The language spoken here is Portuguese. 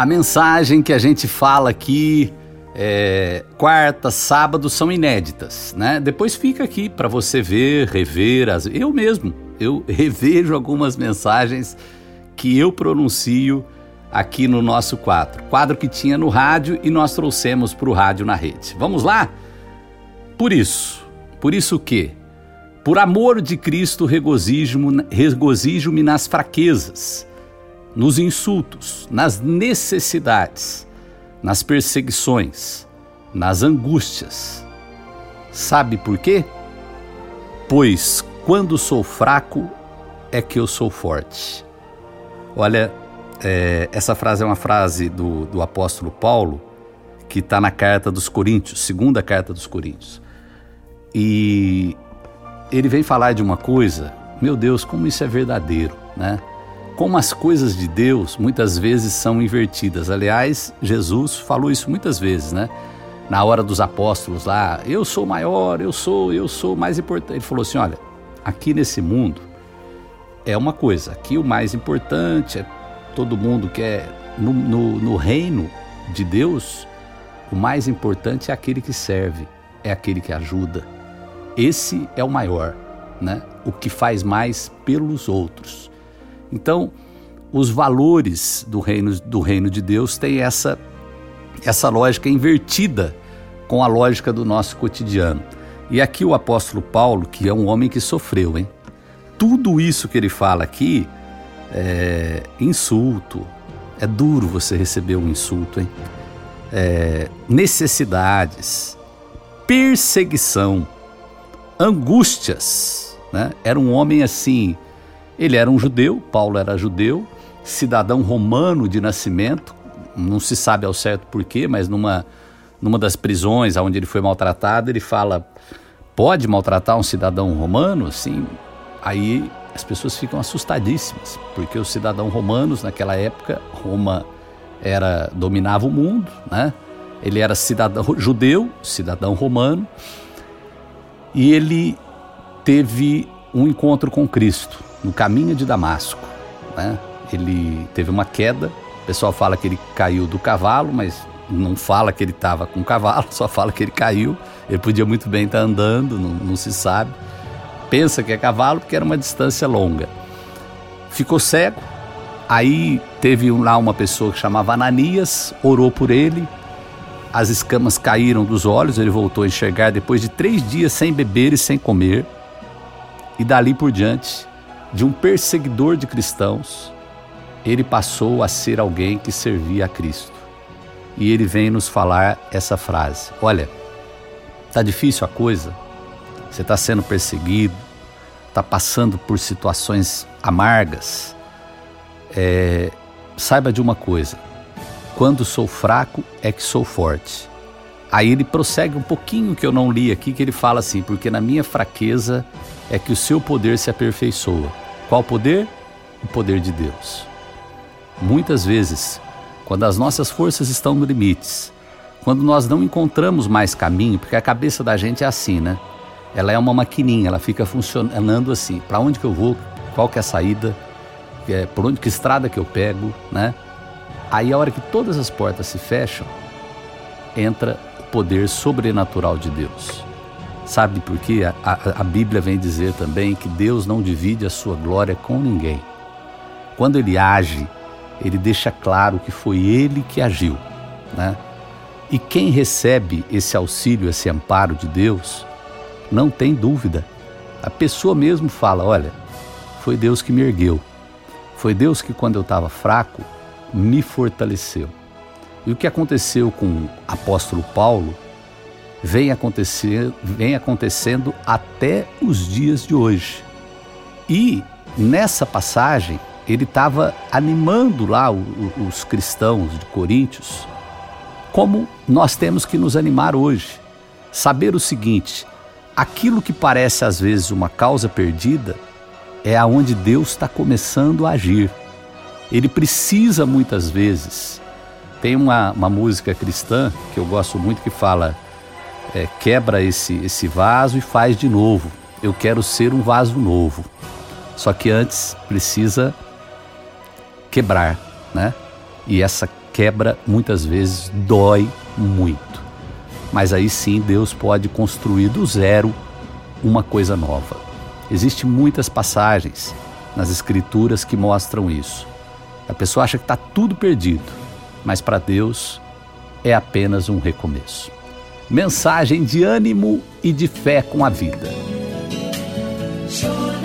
A mensagem que a gente fala aqui é, quarta, sábado são inéditas, né? Depois fica aqui para você ver, rever. As... Eu mesmo, eu revejo algumas mensagens que eu pronuncio aqui no nosso quadro. Quadro que tinha no rádio e nós trouxemos para o rádio na rede. Vamos lá? Por isso, por isso que, por amor de Cristo, regozijo-me regozijo nas fraquezas, nos insultos, nas necessidades, nas perseguições, nas angústias. Sabe por quê? Pois quando sou fraco é que eu sou forte. Olha, é, essa frase é uma frase do, do apóstolo Paulo que está na carta dos Coríntios, segunda carta dos Coríntios. E ele vem falar de uma coisa, meu Deus, como isso é verdadeiro, né? Como as coisas de Deus muitas vezes são invertidas. Aliás, Jesus falou isso muitas vezes, né? Na hora dos apóstolos lá, eu sou maior, eu sou, eu sou mais importante. Ele falou assim: olha, aqui nesse mundo é uma coisa, aqui o mais importante é todo mundo que é no, no, no reino de Deus, o mais importante é aquele que serve, é aquele que ajuda. Esse é o maior, né? O que faz mais pelos outros. Então, os valores do reino, do reino de Deus têm essa, essa lógica invertida com a lógica do nosso cotidiano. E aqui o apóstolo Paulo, que é um homem que sofreu, hein? Tudo isso que ele fala aqui é, insulto. É duro você receber um insulto, hein? É, necessidades, perseguição, angústias. Né? Era um homem assim. Ele era um judeu, Paulo era judeu, cidadão romano de nascimento, não se sabe ao certo porquê, mas numa, numa das prisões onde ele foi maltratado, ele fala: pode maltratar um cidadão romano? Sim. Aí as pessoas ficam assustadíssimas, porque os cidadãos romanos naquela época, Roma era dominava o mundo, né? Ele era cidadão judeu, cidadão romano, e ele teve um encontro com Cristo no caminho de Damasco, né? Ele teve uma queda, o pessoal fala que ele caiu do cavalo, mas não fala que ele estava com o cavalo, só fala que ele caiu. Ele podia muito bem estar andando, não, não se sabe pensa que é cavalo porque era uma distância longa. Ficou cego, aí teve lá uma pessoa que chamava Ananias, orou por ele, as escamas caíram dos olhos, ele voltou a enxergar depois de três dias sem beber e sem comer. E dali por diante, de um perseguidor de cristãos, ele passou a ser alguém que servia a Cristo. E ele vem nos falar essa frase: Olha, tá difícil a coisa, você está sendo perseguido, está passando por situações amargas, é, saiba de uma coisa: quando sou fraco é que sou forte. Aí ele prossegue um pouquinho que eu não li aqui, que ele fala assim: porque na minha fraqueza é que o seu poder se aperfeiçoa. Qual poder? O poder de Deus. Muitas vezes, quando as nossas forças estão no limites, quando nós não encontramos mais caminho, porque a cabeça da gente é assim, né? ela é uma maquininha, ela fica funcionando assim. Para onde que eu vou? Qual que é a saída? É, por onde que estrada que eu pego, né? Aí a hora que todas as portas se fecham, entra poder sobrenatural de Deus. Sabe por quê? A, a, a Bíblia vem dizer também que Deus não divide a sua glória com ninguém. Quando ele age, ele deixa claro que foi ele que agiu, né? E quem recebe esse auxílio, esse amparo de Deus, não tem dúvida. A pessoa mesmo fala: olha, foi Deus que me ergueu. Foi Deus que, quando eu estava fraco, me fortaleceu. E o que aconteceu com o apóstolo Paulo vem, acontecer, vem acontecendo até os dias de hoje. E nessa passagem, ele estava animando lá os cristãos de Coríntios, como nós temos que nos animar hoje. Saber o seguinte: aquilo que parece às vezes uma causa perdida é aonde Deus está começando a agir. Ele precisa muitas vezes. Tem uma, uma música cristã que eu gosto muito que fala: é, quebra esse, esse vaso e faz de novo. Eu quero ser um vaso novo. Só que antes precisa quebrar, né? E essa quebra muitas vezes dói muito. Mas aí sim Deus pode construir do zero uma coisa nova. Existem muitas passagens nas Escrituras que mostram isso. A pessoa acha que está tudo perdido, mas para Deus é apenas um recomeço. Mensagem de ânimo e de fé com a vida. Jonas.